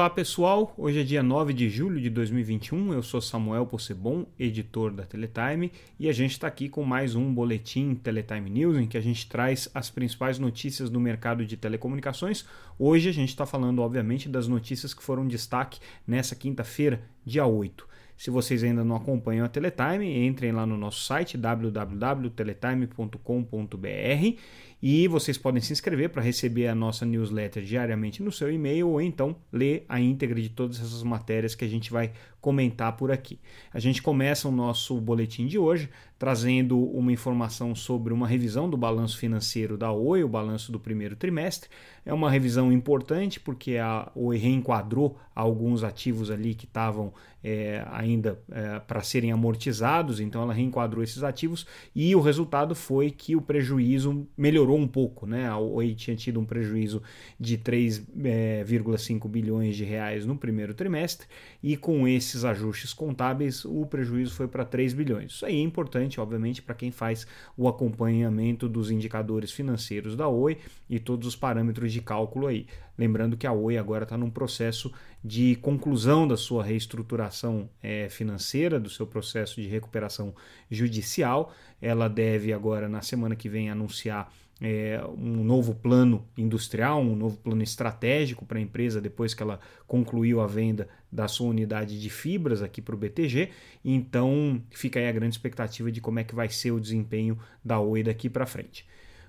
Olá pessoal, hoje é dia 9 de julho de 2021. Eu sou Samuel Possebon, editor da Teletime, e a gente está aqui com mais um boletim Teletime News em que a gente traz as principais notícias do mercado de telecomunicações. Hoje a gente está falando, obviamente, das notícias que foram destaque nessa quinta-feira, dia 8. Se vocês ainda não acompanham a Teletime, entrem lá no nosso site www.teletime.com.br e vocês podem se inscrever para receber a nossa newsletter diariamente no seu e-mail ou então ler a íntegra de todas essas matérias que a gente vai comentar por aqui. A gente começa o nosso boletim de hoje trazendo uma informação sobre uma revisão do balanço financeiro da Oi, o balanço do primeiro trimestre. É uma revisão importante porque a Oi reenquadrou alguns ativos ali que estavam é, ainda é, para serem amortizados, então ela reenquadrou esses ativos e o resultado foi que o prejuízo melhorou um pouco. Né? A Oi tinha tido um prejuízo de 3,5 é, bilhões de reais no primeiro trimestre e com esses ajustes contábeis o prejuízo foi para 3 bilhões. Isso aí é importante obviamente, para quem faz o acompanhamento dos indicadores financeiros da Oi e todos os parâmetros de cálculo aí. Lembrando que a Oi agora está num processo de conclusão da sua reestruturação é, financeira, do seu processo de recuperação judicial. Ela deve agora, na semana que vem, anunciar é, um novo plano industrial, um novo plano estratégico para a empresa depois que ela concluiu a venda da sua unidade de fibras aqui para o BTG. Então fica aí a grande expectativa de como é que vai ser o desempenho da Oi daqui para frente.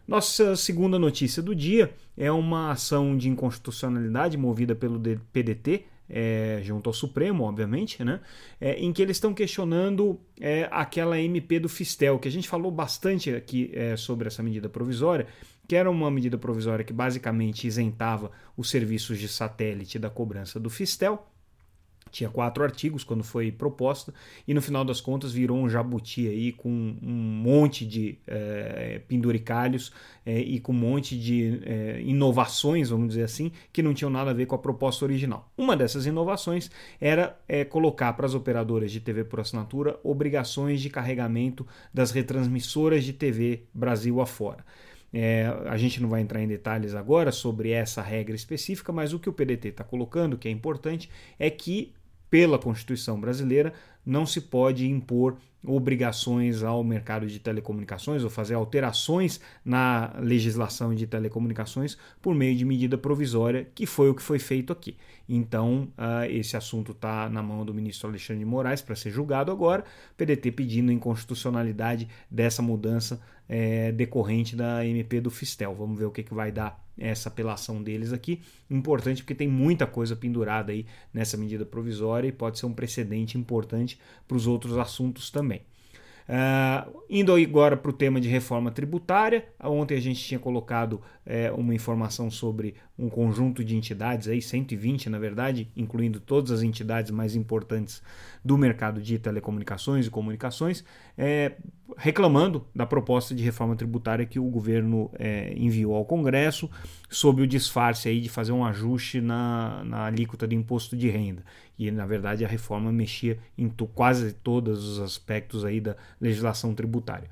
Nossa segunda notícia do dia é uma ação de inconstitucionalidade movida pelo PDT é, junto ao Supremo, obviamente, né? É, em que eles estão questionando é, aquela MP do Fistel, que a gente falou bastante aqui é, sobre essa medida provisória, que era uma medida provisória que basicamente isentava os serviços de satélite da cobrança do Fistel tinha quatro artigos quando foi proposta e no final das contas virou um jabuti aí com um monte de é, penduricalhos é, e com um monte de é, inovações, vamos dizer assim, que não tinham nada a ver com a proposta original. Uma dessas inovações era colocar para as operadoras de TV por assinatura obrigações de carregamento das retransmissoras de TV Brasil afora. É, a gente não vai entrar em detalhes agora sobre essa regra específica, mas o que o PDT está colocando, que é importante, é que pela Constituição brasileira, não se pode impor obrigações ao mercado de telecomunicações ou fazer alterações na legislação de telecomunicações por meio de medida provisória, que foi o que foi feito aqui. Então, uh, esse assunto está na mão do ministro Alexandre de Moraes para ser julgado agora, PDT pedindo inconstitucionalidade dessa mudança é, decorrente da MP do Fistel. Vamos ver o que, que vai dar essa apelação deles aqui. Importante porque tem muita coisa pendurada aí nessa medida provisória e pode ser um precedente importante para os outros assuntos também. Uh, indo agora para o tema de reforma tributária, ontem a gente tinha colocado é, uma informação sobre um conjunto de entidades, aí 120 na verdade, incluindo todas as entidades mais importantes do mercado de telecomunicações e comunicações, é, reclamando da proposta de reforma tributária que o governo é, enviou ao Congresso, sob o disfarce aí de fazer um ajuste na, na alíquota de imposto de renda. E, na verdade, a reforma mexia em quase todos os aspectos aí da legislação tributária.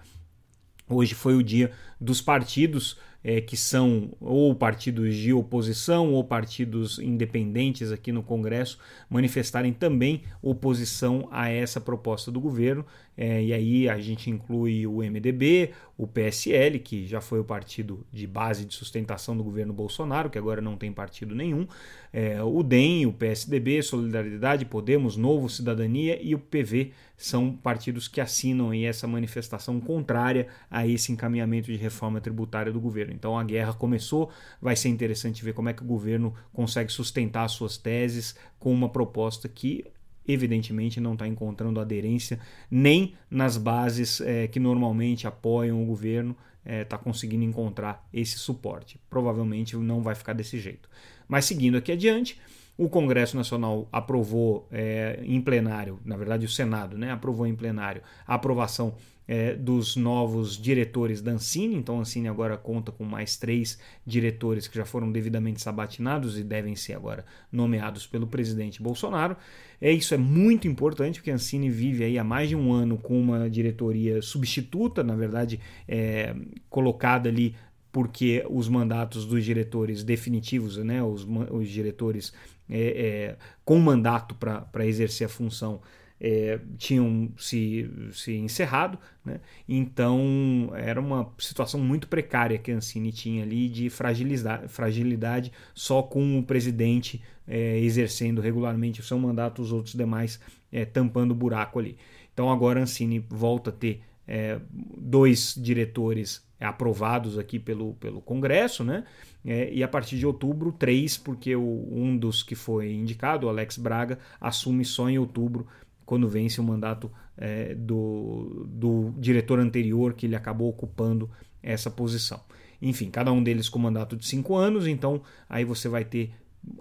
Hoje foi o dia dos partidos é, que são ou partidos de oposição ou partidos independentes aqui no Congresso manifestarem também oposição a essa proposta do governo. É, e aí a gente inclui o MDB, o PSL, que já foi o partido de base de sustentação do governo Bolsonaro, que agora não tem partido nenhum, é, o DEM, o PSDB, Solidariedade, Podemos, Novo Cidadania e o PV são partidos que assinam aí essa manifestação contrária a esse encaminhamento de reforma tributária do governo. Então a guerra começou, vai ser interessante ver como é que o governo consegue sustentar suas teses com uma proposta que evidentemente não está encontrando aderência nem nas bases é, que normalmente apoiam o governo, está é, tá conseguindo encontrar esse suporte. Provavelmente não vai ficar desse jeito. Mas seguindo aqui adiante, o Congresso Nacional aprovou é, em plenário, na verdade o Senado né, aprovou em plenário a aprovação é, dos novos diretores da Ancine. Então, a Ancine agora conta com mais três diretores que já foram devidamente sabatinados e devem ser agora nomeados pelo presidente Bolsonaro. É, isso é muito importante, porque a Ancine vive aí há mais de um ano com uma diretoria substituta, na verdade, é, colocada ali porque os mandatos dos diretores definitivos, né, os, os diretores é, é, com mandato para exercer a função, é, tinham se, se encerrado, né? então era uma situação muito precária que a Ancine tinha ali de fragilidade, fragilidade só com o presidente é, exercendo regularmente o seu mandato, os outros demais é, tampando o buraco ali. Então agora a Ancine volta a ter é, dois diretores aprovados aqui pelo, pelo Congresso, né? É, e a partir de outubro, três, porque o, um dos que foi indicado, o Alex Braga, assume só em outubro quando vence o mandato é, do, do diretor anterior que ele acabou ocupando essa posição. Enfim, cada um deles com mandato de cinco anos, então aí você vai ter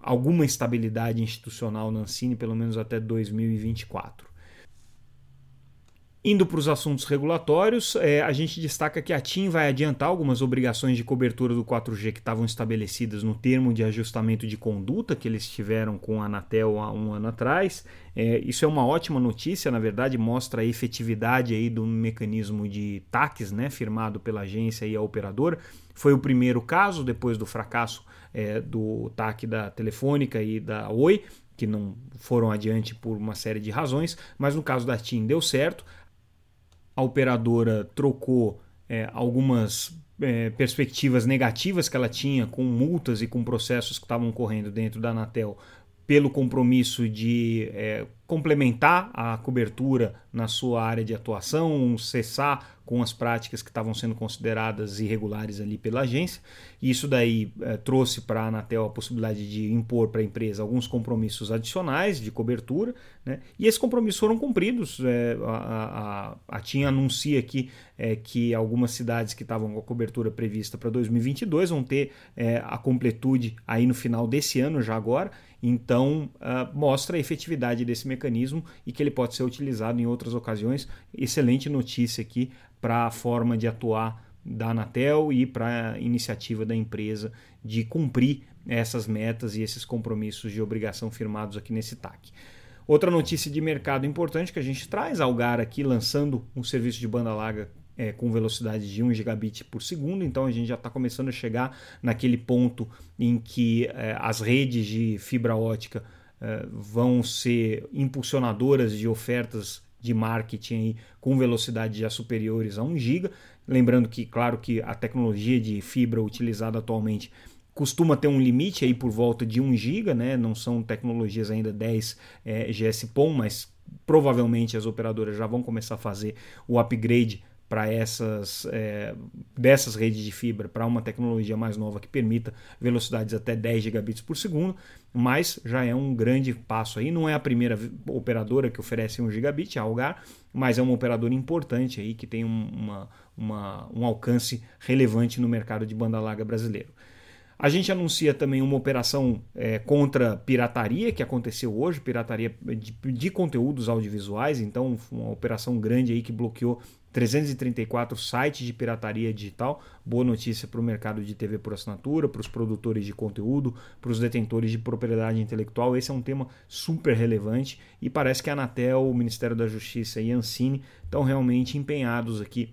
alguma estabilidade institucional na Ancine, pelo menos até 2024. Indo para os assuntos regulatórios, é, a gente destaca que a TIM vai adiantar algumas obrigações de cobertura do 4G que estavam estabelecidas no termo de ajustamento de conduta que eles tiveram com a Anatel há um ano atrás. É, isso é uma ótima notícia, na verdade, mostra a efetividade aí do mecanismo de TACs né, firmado pela agência e a operadora. Foi o primeiro caso, depois do fracasso é, do TAC da Telefônica e da Oi, que não foram adiante por uma série de razões, mas no caso da TIM deu certo a operadora trocou é, algumas é, perspectivas negativas que ela tinha com multas e com processos que estavam correndo dentro da Anatel pelo compromisso de é, complementar a cobertura na sua área de atuação, cessar com as práticas que estavam sendo consideradas irregulares ali pela agência. Isso daí é, trouxe para a Anatel a possibilidade de impor para a empresa alguns compromissos adicionais de cobertura, né? e esses compromissos foram cumpridos. É, a, a, a TIM anuncia aqui é, que algumas cidades que estavam com a cobertura prevista para 2022 vão ter é, a completude aí no final desse ano, já agora. Então, uh, mostra a efetividade desse mecanismo e que ele pode ser utilizado em outras ocasiões. Excelente notícia aqui para a forma de atuar da Anatel e para a iniciativa da empresa de cumprir essas metas e esses compromissos de obrigação firmados aqui nesse TAC. Outra notícia de mercado importante que a gente traz, Algar aqui lançando um serviço de banda larga é, com velocidade de 1 gigabit por segundo, então a gente já está começando a chegar naquele ponto em que é, as redes de fibra ótica vão ser impulsionadoras de ofertas de marketing com velocidade já superiores a 1 GB. Lembrando que, claro, que a tecnologia de fibra utilizada atualmente costuma ter um limite aí por volta de 1 GB, né? não são tecnologias ainda 10 é, GSPON, mas provavelmente as operadoras já vão começar a fazer o upgrade para essas é, dessas redes de fibra para uma tecnologia mais nova que permita velocidades até 10 gigabits por segundo, mas já é um grande passo aí. Não é a primeira operadora que oferece 1 gigabit, a Algar, mas é uma operadora importante aí que tem um, uma, uma, um alcance relevante no mercado de banda larga brasileiro. A gente anuncia também uma operação é, contra pirataria que aconteceu hoje, pirataria de, de, conteúdos audiovisuais, então uma operação grande aí que bloqueou 334 sites de pirataria digital. Boa notícia para o mercado de TV por assinatura, para os produtores de conteúdo, para os detentores de propriedade intelectual. Esse é um tema super relevante e parece que a Anatel, o Ministério da Justiça e a Ancine estão realmente empenhados aqui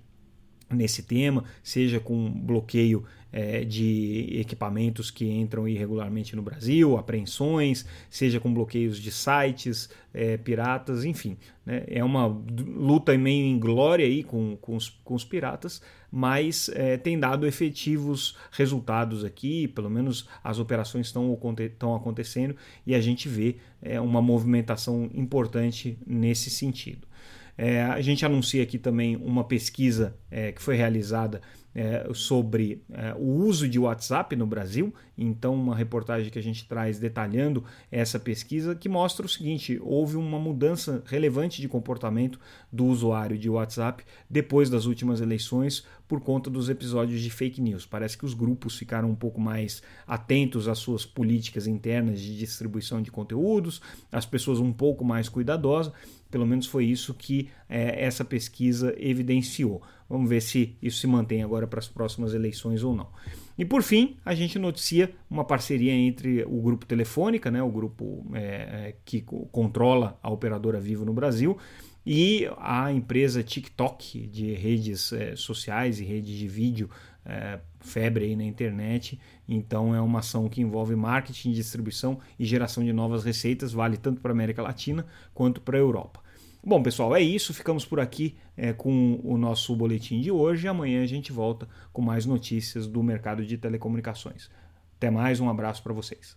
nesse tema, seja com bloqueio é, de equipamentos que entram irregularmente no Brasil, apreensões, seja com bloqueios de sites é, piratas, enfim. Né? É uma luta meio inglória aí com, com, os, com os piratas, mas é, tem dado efetivos resultados aqui, pelo menos as operações estão, acontecendo e a gente vê é, uma movimentação importante nesse sentido. É, a gente anuncia aqui também uma pesquisa é, que foi realizada é, sobre é, o uso de WhatsApp no Brasil. Então, uma reportagem que a gente traz detalhando essa pesquisa que mostra o seguinte: houve uma mudança relevante de comportamento do usuário de WhatsApp depois das últimas eleições por conta dos episódios de fake news. Parece que os grupos ficaram um pouco mais atentos às suas políticas internas de distribuição de conteúdos, as pessoas um pouco mais cuidadosas. Pelo menos foi isso que é, essa pesquisa evidenciou. Vamos ver se isso se mantém agora para as próximas eleições ou não. E por fim, a gente noticia uma parceria entre o grupo Telefônica, né, o grupo é, é que controla a operadora Vivo no Brasil, e a empresa TikTok de redes é, sociais e redes de vídeo é, febre aí na internet. Então é uma ação que envolve marketing, distribuição e geração de novas receitas, vale tanto para a América Latina quanto para a Europa. Bom, pessoal, é isso. Ficamos por aqui é, com o nosso boletim de hoje. Amanhã a gente volta com mais notícias do mercado de telecomunicações. Até mais, um abraço para vocês.